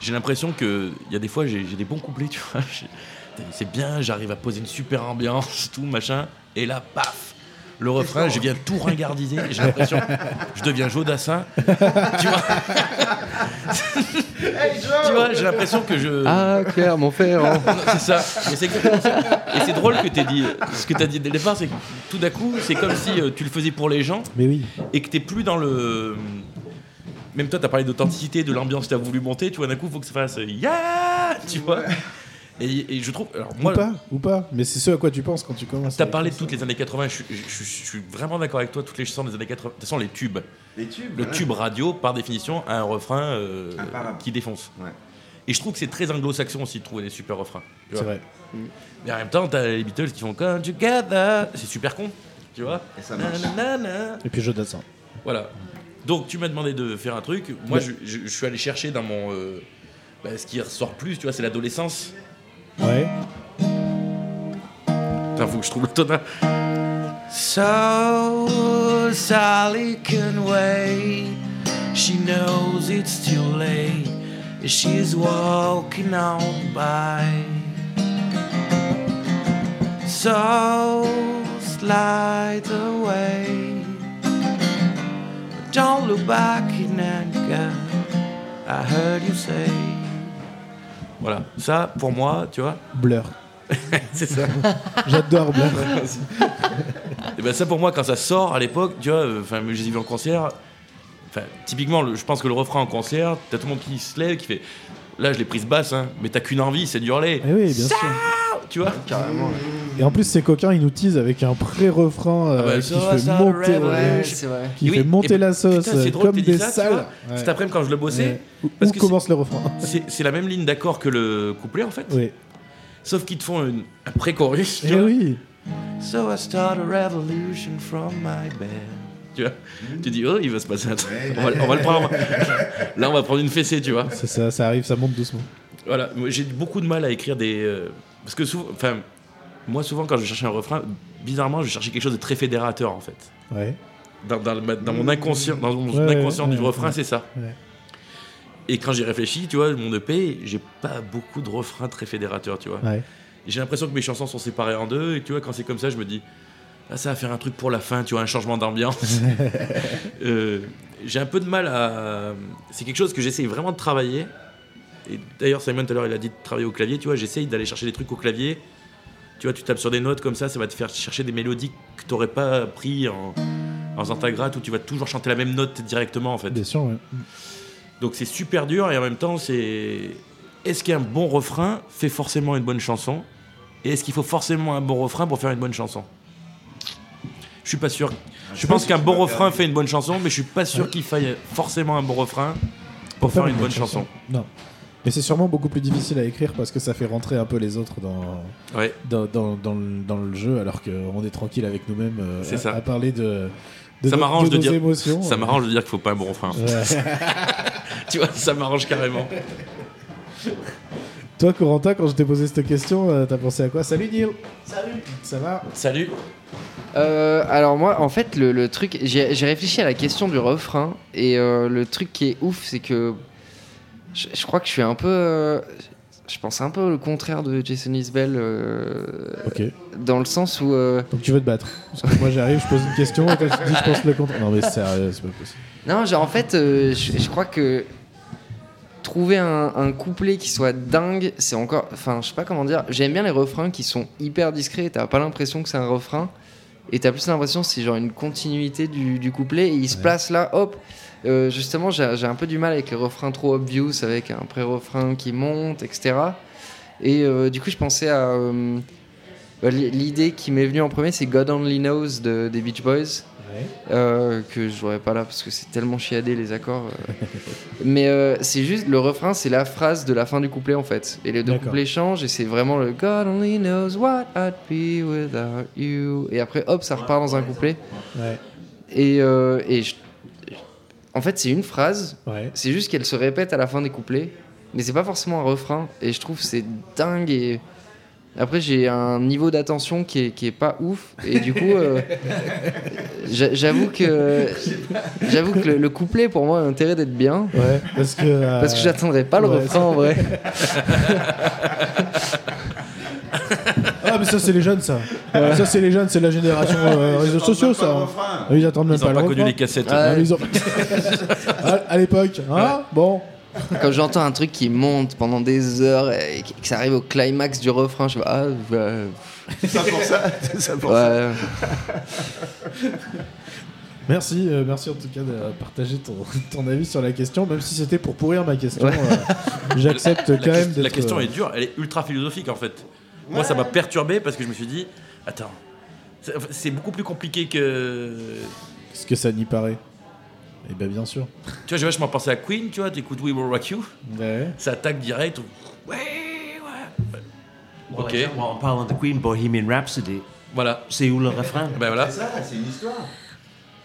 J'ai l'impression que il y a des fois, j'ai des bons couplets, tu vois. C'est bien, j'arrive à poser une super ambiance, tout machin. Et là, paf Le refrain, je viens tout ringardiser. J'ai l'impression que je deviens Joe Dassin. tu vois Tu vois, j'ai l'impression que je. Ah, Claire, mon père. hein. C'est ça. Mais c'est exactement ça. Et c'est drôle que tu dit. Ce que tu as dit dès le départ, c'est que tout d'un coup, c'est comme si euh, tu le faisais pour les gens Mais oui. et que tu plus dans le. Même toi, tu as parlé d'authenticité, de l'ambiance que tu as voulu monter. Tu vois, d'un coup, il faut que ça fasse euh, Yeah Tu vois et, et je trouve. Alors, moi, ou pas, ou pas. Mais c'est ce à quoi tu penses quand tu commences. tu as à parlé de toutes les années 80. Je, suis- je suis- je suis vraiment d'accord avec toi. Toutes les chansons des années 80. De toute façon, les tubes. Les tubes Le tube radio, par définition, a un refrain euh, qui défonce. Ouais. Et je trouve que c'est très anglo-saxon aussi de trouver des super refrains. C'est vrai. Mais en même temps, t'as les Beatles qui font Come Together. C'est super con, tu vois. Et ça marche. Et puis je Dassin. Voilà. Donc tu m'as demandé de faire un truc. Moi, Ouais. je, je- je suis allé chercher dans mon. euh, bah, ce qui ressort plus, tu vois, c'est l'adolescence. Ouais. Putain, faut que je trouve le tonal. So Sally can wait. She knows it's too late. She's walking on by. So slide away. Don't look back in anger. I heard you say. Voilà, ça pour moi, tu vois, Blur. c'est ça. J'adore Blur. Et ben ça pour moi quand ça sort à l'époque, tu vois, enfin je les ai vus en concert. Enfin typiquement, le- je pense que le refrain en concert, t'as tout le monde qui se lève, qui fait. Là je l'ai prise basse, hein, mais t'as qu'une envie, c'est d'hurler. Eh oui, bien sûr. Tu vois Carrément. Et en plus, ces coquins, ils nous teasent avec un pré-refrain euh, Ah bah, qui so I fait monter, revolution. Ouais, c'est vrai. qui oui, fait monter et la sauce putain, c'est euh, drôle comme des ça, tu salles. vois. Cet après-midi quand je le bossais, Ouais. Où, parce où que commence le refrain? c'est c'est la même ligne d'accord que le couplet en fait. Oui. Sauf qu'ils te font une- un pré-chorus. tu Eh vois. oui. So I start a revolution from my bed. Tu vois Tu dis, oh, il va se passer un truc. On va, on va le prendre. Là, on va prendre une fessée, tu vois. Ça, ça arrive, ça monte doucement. Voilà, j'ai beaucoup de mal à écrire des. euh, parce que souvent. Enfin, moi, souvent, quand je cherchais un refrain, bizarrement, je cherchais quelque chose de très fédérateur, en fait. Ouais. Dans, dans mon inconscient, dans mon Ouais, inconscient ouais, du ouais, refrain, ouais. c'est ça. Ouais. Et quand j'y réfléchis, tu vois, mon EP, j'ai pas beaucoup de refrains très fédérateurs, tu vois. J'ai l'impression que mes chansons sont séparées en deux, et tu vois, quand c'est comme ça, je me dis, ah, ça va faire un truc pour la fin, tu vois, un changement d'ambiance. Euh, j'ai un peu de mal à. C'est quelque chose que j'essaye vraiment de travailler. Et d'ailleurs, Simon tout à l'heure, il a dit de travailler au clavier, tu vois, j'essaye d'aller chercher des trucs au clavier. Tu vois, tu tapes sur des notes comme ça, ça va te faire chercher des mélodies que tu n'aurais pas appris en, en faisant ta gratte, où tu vas toujours chanter la même note directement, en fait. Bien sûr, ouais. Donc c'est super dur et en même temps c'est est-ce qu'un bon refrain fait forcément une bonne chanson? Et est-ce qu'il faut forcément un bon refrain pour faire une bonne chanson? Je suis pas sûr. Je pense qu'un bon refrain fait une bonne chanson, mais je suis pas sûr qu'il faille forcément un bon refrain pour faire une bonne chanson. Non. Mais c'est sûrement beaucoup plus difficile à écrire parce que ça fait rentrer un peu les autres dans, Ouais. dans, dans, dans le, dans le jeu alors qu'on est tranquille avec nous-mêmes euh, à, ça. à parler de, de, Ça m'arrange de nos dire- émotions. Ça m'arrange de dire qu'il faut pas un bon refrain. Ouais. tu vois, ça m'arrange carrément. Toi, Corentin, quand je t'ai posé cette question, euh, t'as pensé à quoi? Salut Neil Salut Ça va? Salut. Euh, alors moi, en fait, le, le truc, j'ai réfléchi à la question du refrain et euh, le truc qui est ouf, c'est que je, je crois que je suis un peu, euh, je pense un peu le contraire de Jason Isbell euh, Ok. dans le sens où Donc tu veux te battre Parce que moi j'arrive, je pose une question et je te dis je pense le contraire. Non mais sérieux, c'est pas possible. non, genre en fait, je, je crois que trouver un, un couplet qui soit dingue, c'est encore, enfin, je sais pas comment dire. J'aime bien les refrains qui sont hyper discrets. T'as pas l'impression que c'est un refrain. Et t'as plus l'impression que c'est genre une continuité du, du couplet et il se place là, hop. Euh, justement, j'ai j'ai un peu du mal avec les refrains trop obvious, avec un pré-refrain qui monte, etc. Et euh, du coup, je pensais à. euh, bah, L'idée qui m'est venue en premier, c'est God Only Knows de, des Beach Boys. Euh, que je jouerai pas là parce que c'est tellement chiadé les accords. euh. Mais euh, c'est juste le refrain, c'est la phrase de la fin du couplet en fait. Et les deux couplets changent et c'est vraiment le God only knows what I'd be without you. Et après hop, ça repart dans un couplet. Ouais, Et, euh, et je- en fait, c'est une phrase. ouais. C'est juste qu'elle se répète à la fin des couplets, mais c'est pas forcément un refrain. Et je trouve c'est dingue. Et après, j'ai un niveau d'attention qui est, qui est pas ouf. Et du coup, euh, j'a- j'avoue que j'avoue que le, le couplet pour moi a intérêt d'être bien. Ouais, parce que. euh, Parce que j'attendrai pas le ouais, refrain en vrai. Ah, mais ça, c'est les jeunes, ça. Ça, c'est les jeunes, c'est la génération euh, réseaux sociaux, ça. Ah, Ils attendent même Ils n'ont pas pas le connu refrain. les cassettes. Ah, mais ils ont- à, à l'époque, hein Bon. Quand j'entends un truc qui monte pendant des heures et que ça arrive au climax du refrain, je fais ah bah, C'est ça pour ça C'est ça pour ça. ouais. Merci, euh, merci en tout cas de partager ton, ton avis sur la question, même si c'était pour pourrir ma question. Ouais. euh, J'accepte quand même la question euh, est dure, elle est ultra philosophique en fait. Moi, ça m'a perturbé parce que je me suis dit, attends, c'est- c'est beaucoup plus compliqué que. Ce que ça n'y paraît. Eh ben bien sûr. Tu vois, j'ai vachement pensé à Queen, tu vois, t'écoutes We Will Rock You, Ouais. ça attaque direct. Ouais, ouais. Well, Ok. exemple, en parlant de Queen, Bohemian Rhapsody, Voilà, c'est où le refrain? Ben voilà, C'est ça, c'est une histoire.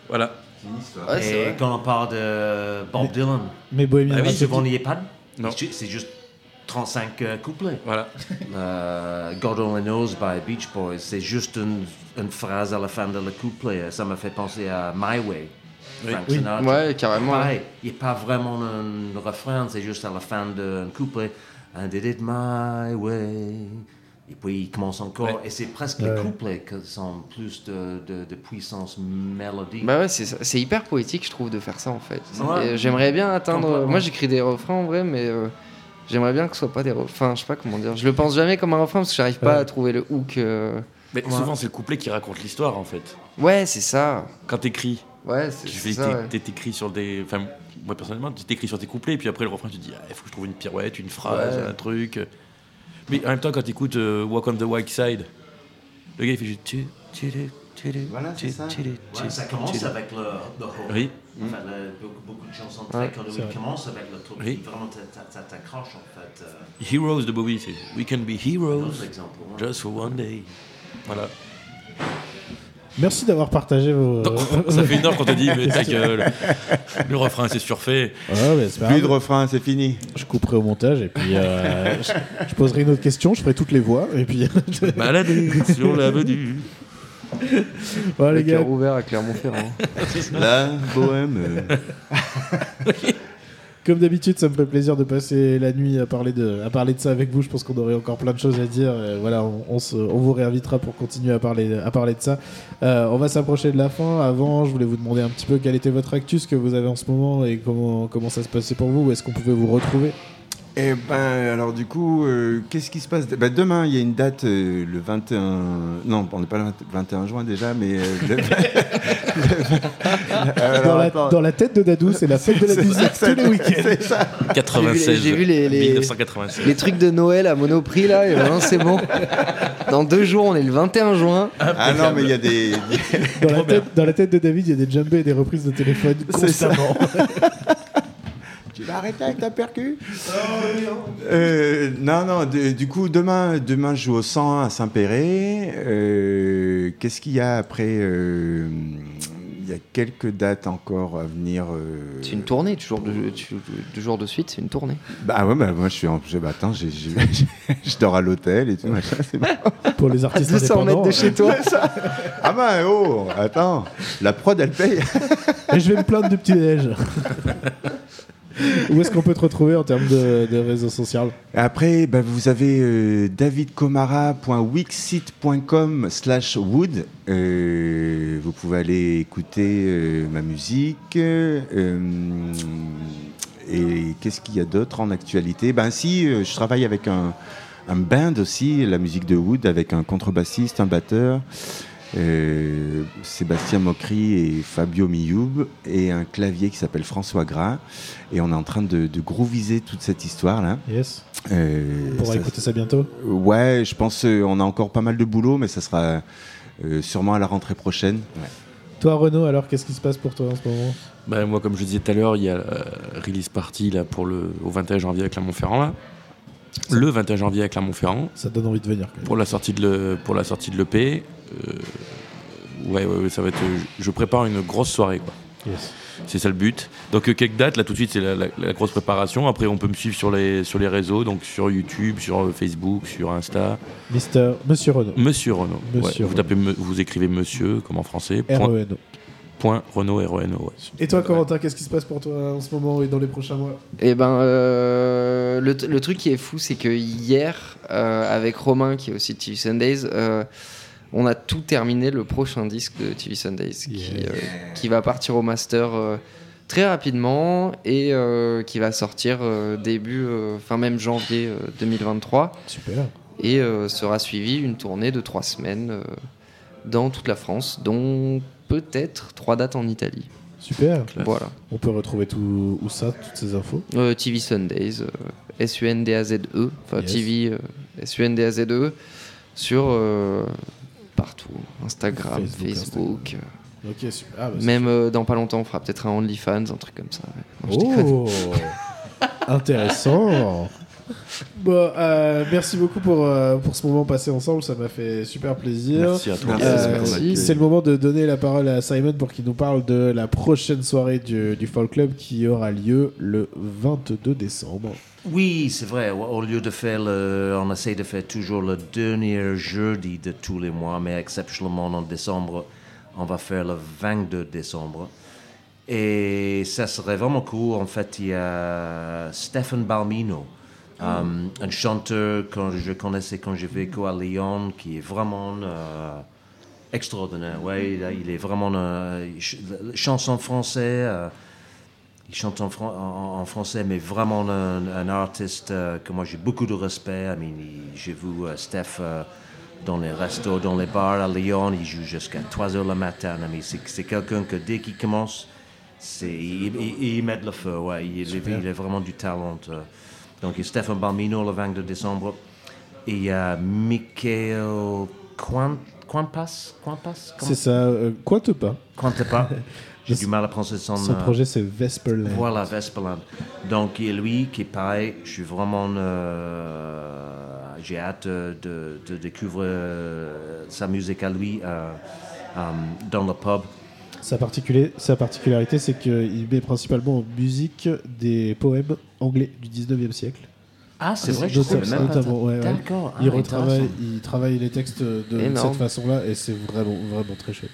voilà. C'est une histoire. Ouais, c'est Et quand on parle de Bob Dylan, Mais Bohemian Ah oui, Rhapsody- il n'y est pas. Non. C'est ju- C'est juste 35 euh, couplets. Voilà. Euh, God Only Knows by Beach Boys, c'est juste une, une phrase à la fin de le couplet. Ça m'a fait penser à My Way. Oui. Frank Oui. Sinatra. Ouais, carrément. Pareil, il n'y a pas vraiment un refrain, c'est juste à la fin d'un couplet. I did it my way. Et puis il commence encore. Ouais. Et c'est presque Ouais. les couplets qui sont plus de, de, de puissance mélodique. Bah ouais, c'est hyper poétique, je trouve, de faire ça en fait. Ouais. J'aimerais bien atteindre. Moi, j'écris des refrains en vrai, mais euh, j'aimerais bien que ce soit pas des refrains. Je sais pas comment dire. Je le pense jamais comme un refrain parce que j'arrive pas Ouais. à trouver le hook. euh. Mais Ouais. souvent, c'est le couplet qui raconte l'histoire en fait. Ouais, c'est ça. Quand t'écris, Ouais, c'est tu ça. ouais. t'é- t'écris sur des. Enfin, moi personnellement, tu t'écris sur tes couplets, et puis après le refrain, tu te dis, il faut que je trouve une pirouette, une phrase, Ouais. un truc. Mais en même temps, quand t'écoutes euh, Walk on the White Side, le gars il fait juste. tu- tu- tu- tu- Voilà, c'est tu- ça. tu- tu- Ouais, ça commence tu- avec le, le hook. Oui. Enfin, le- beaucoup, beaucoup de chansons Ouais, très connues commencent avec le truc Oui. qui vraiment t'a- t'a- t'a- t'accroche en fait. Euh, Heroes de Bowie, c'est We can be heroes exemples. ouais. just for one day. Voilà. Merci d'avoir partagé vos. Ça fait une heure qu'on te dit, mais ta gueule. Le refrain, c'est surfait. Ouais, mais c'est pas Plus de refrain, c'est fini. Je couperai au montage et puis euh, je, je poserai une autre question, je ferai toutes les voix et puis Balader sur l'avenue. voilà les Le gars. cœur ouvert à Clermont-Ferrand. La bohème. Euh, Comme d'habitude, ça me fait plaisir de passer la nuit à parler de, à parler de ça avec vous. Je pense qu'on aurait encore plein de choses à dire. Et voilà, on, on se- on vous réinvitera pour continuer à parler, à parler de ça. Euh, on va s'approcher de la fin. Avant, je voulais vous demander un petit peu quel était votre actus que vous avez en ce moment et comment, comment ça se passait pour vous. Où est-ce qu'on pouvait vous retrouver? Eh ben, alors du coup, euh, qu'est-ce qui se passe? Ben, Demain, il y a une date, euh, le 21... Non, on n'est pas le 20 21 juin déjà, mais... euh, le- Alors, dans, la, attends. dans la tête de Dadou, c'est la fête de la musique tous les week-ends. C'est ça. 96. j'ai vu les- les- 1996. Les trucs de Noël à Monoprix là, et maintenant c'est bon. Dans deux jours, on est le 21 juin. Ah non, mais il y a des... Dans la, tête, dans la tête de David, il y a des jumbés et des reprises de téléphone C'est ça. constamment. Tu vas arrêter avec ta percu Euh, Non, non, de- du coup, demain, demain, je joue au 101 à Saint-Péret. Euh, Qu'est-ce qu'il y a après Euh, Il y a quelques dates encore à venir. euh, C'est une tournée, toujours deux, tu- deux jours de suite, c'est une tournée. Bah ouais, bah, moi je suis en. je- bah, attends, je dors à l'hôtel et tout, machin, c'est bon. Pour les artistes 200 mètres de chez toi. Ah bah oh, attends, la prod elle paye. Et je vais me plaindre du petit déj. Où est-ce qu'on peut te retrouver en termes de, réseaux sociaux Après, bah, vous avez euh, davidcomara.wixit.com slash wood. Euh, vous pouvez aller écouter euh, ma musique. euh, et qu'est-ce qu'il y a d'autre en actualité? Ben si, je travaille avec un, un band aussi, la musique de wood, avec un contrebassiste, un batteur. Euh, Sébastien Mocry et Fabio Mioub et un clavier qui s'appelle François Gras et on est en train de, de grooviser toute cette histoire là Yes. euh, On pourra ça- écouter ça bientôt. Ouais, je pense qu'on a encore pas mal de boulot, mais ça sera euh, sûrement à la rentrée prochaine. Ouais. Toi, Renaud, alors qu'est-ce qui se passe pour toi en ce moment? Bah, moi, comme je disais tout à l'heure, il y a euh, release party là, pour le, au 21 janvier à Clermont-Ferrand. là. Le 21 janvier à Clermont-Ferrand. Ça te donne envie de venir. quand même. Pour la sortie de le, pour la sortie de l'EP. euh, ouais, ouais, ouais, ça va être. Je, je prépare une grosse soirée, quoi. Yes. C'est ça le but. Donc euh, quelques dates, là tout de suite c'est la, la- la grosse préparation. Après on peut me suivre sur les, sur les réseaux, donc sur YouTube, sur euh, Facebook, sur Insta. Mister, Monsieur Renaud. Monsieur Renaud. Monsieur Ouais, vous, tapez me- vous écrivez Monsieur comme en français. Point, R-E-N-O. point Renaud R-E-N-O. ouais. Et toi, Corentin, qu'est-ce qui se passe pour toi en ce moment et dans les prochains mois? Et ben, euh, le, le truc qui est fou, c'est que hier, euh, avec Romain, qui est aussi de TV Sundays, euh, on a tout terminé le prochain disque de TV Sundays, qui, euh, qui va partir au master euh, très rapidement et euh, qui va sortir euh, début, euh, fin même janvier euh, 2023, Super. et euh, sera suivi une tournée de trois semaines euh, dans toute la France, dont peut-être trois dates en Italie. Super. Classe. Voilà. On peut retrouver tout où ça, toutes ces infos? Euh, TV Sundays, euh, S-U-N-D-A-Z-E, E, enfin Yes. TV, euh, S-U-N-D-A-Z-E, sur euh, partout, Instagram, Facebook, Facebook. Ok, super. Ah, bah, euh, même euh, dans pas longtemps, on fera peut-être un OnlyFans, un truc comme ça. ouais. Non. Oh Intéressant Bon, euh, merci beaucoup pour, euh, pour ce moment passé ensemble, ça m'a fait super plaisir. Merci à toi. Euh, c'est le moment de donner la parole à Simon pour qu'il nous parle de la prochaine soirée du, du Folk Club qui aura lieu le 22 décembre. Oui, c'est vrai. Au lieu de faire le. On essaie de faire toujours le dernier jeudi de tous les mois, mais exceptionnellement en décembre, on va faire le 22 décembre. Et ça serait vraiment cool. En fait, il y a Stephen Balmino, euh, un chanteur que je connaissais quand j'ai vécu à Lyon, qui est vraiment euh, extraordinaire. Ouais, il, il est vraiment. euh, ch- chanson français. Il chante en, fran- en- en français, mais vraiment un, un artiste euh, que moi j'ai beaucoup de respect. I mean, j'ai vu euh, Steph euh, dans les restos, dans les bars à Lyon, il joue jusqu'à 3 heures le matin. I mean, c'est, quelqu'un que dès qu'il commence, il, il- il met le feu. Ouais, il, il, a vraiment du talent. Donc, il y a Stephen Balmino le 22 décembre. Et il y a Michael Quant, Quampas? Quampas? C'est ça, quoi te pas Quantepa. J'ai du mal à prononcer son, Son euh, projet c'est Vesperland. voilà, Vesperland. Donc, et lui, qui est pareil, je suis vraiment. euh, J'ai hâte de, de- de découvrir euh, sa musique à lui euh, euh, dans le pub. Sa, sa particularité c'est qu'il met principalement en musique des poèmes anglais du 19e siècle. Ah, c'est vrai, je savais même pas. notamment, ouais, ouais. D'accord. il ah, retravaille, il travaille les textes de Énorme. cette façon-là et c'est vraiment, vraiment très chouette.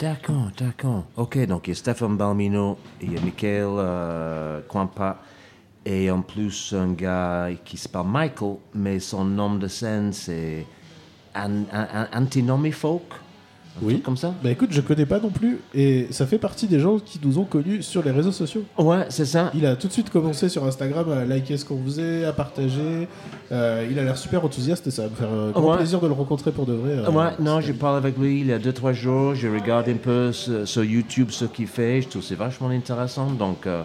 D'accord, d'accord. Ok, donc il y a Stéphane Balmino, il y a Michael euh, Kwampa, et en plus un gars qui s'appelle Michael, mais son nom de scène c'est An An- Folk. Oui. comme ça Bah écoute, je connais pas non plus et ça fait partie des gens qui nous ont connus sur les réseaux sociaux. Ouais, c'est ça. Il a tout de suite commencé sur Instagram à liker ce qu'on faisait, à partager. Euh, il a l'air super enthousiaste et ça va me faire euh, grand Ouais. plaisir de le rencontrer pour de vrai. euh, Ouais, non, j'ai parlé avec lui il y a 2-3 jours. J'ai regardé un peu sur, YouTube ce qu'il fait. Je trouve c'est vachement intéressant. Donc, euh,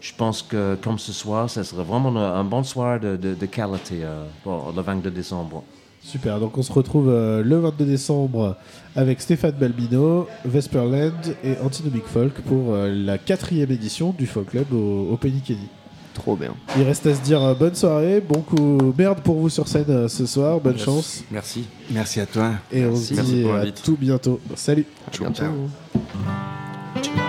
je pense que comme ce soir, ça serait vraiment un, un bon soir de, de, de qualité pour le 22 décembre. Super, donc on se retrouve euh, le 22 décembre avec Stéphane Balbino, Vesperland et Antinomic Folk pour euh, la quatrième édition du Folk Club au, au Penny Kenny. Trop bien. Il reste à se dire euh, bonne soirée, bon coup, merde pour vous sur scène euh, ce soir, bonne chance Merci. Merci à toi. et on Merci. se Merci dit à tout bientôt. Salut À bientôt. ciao.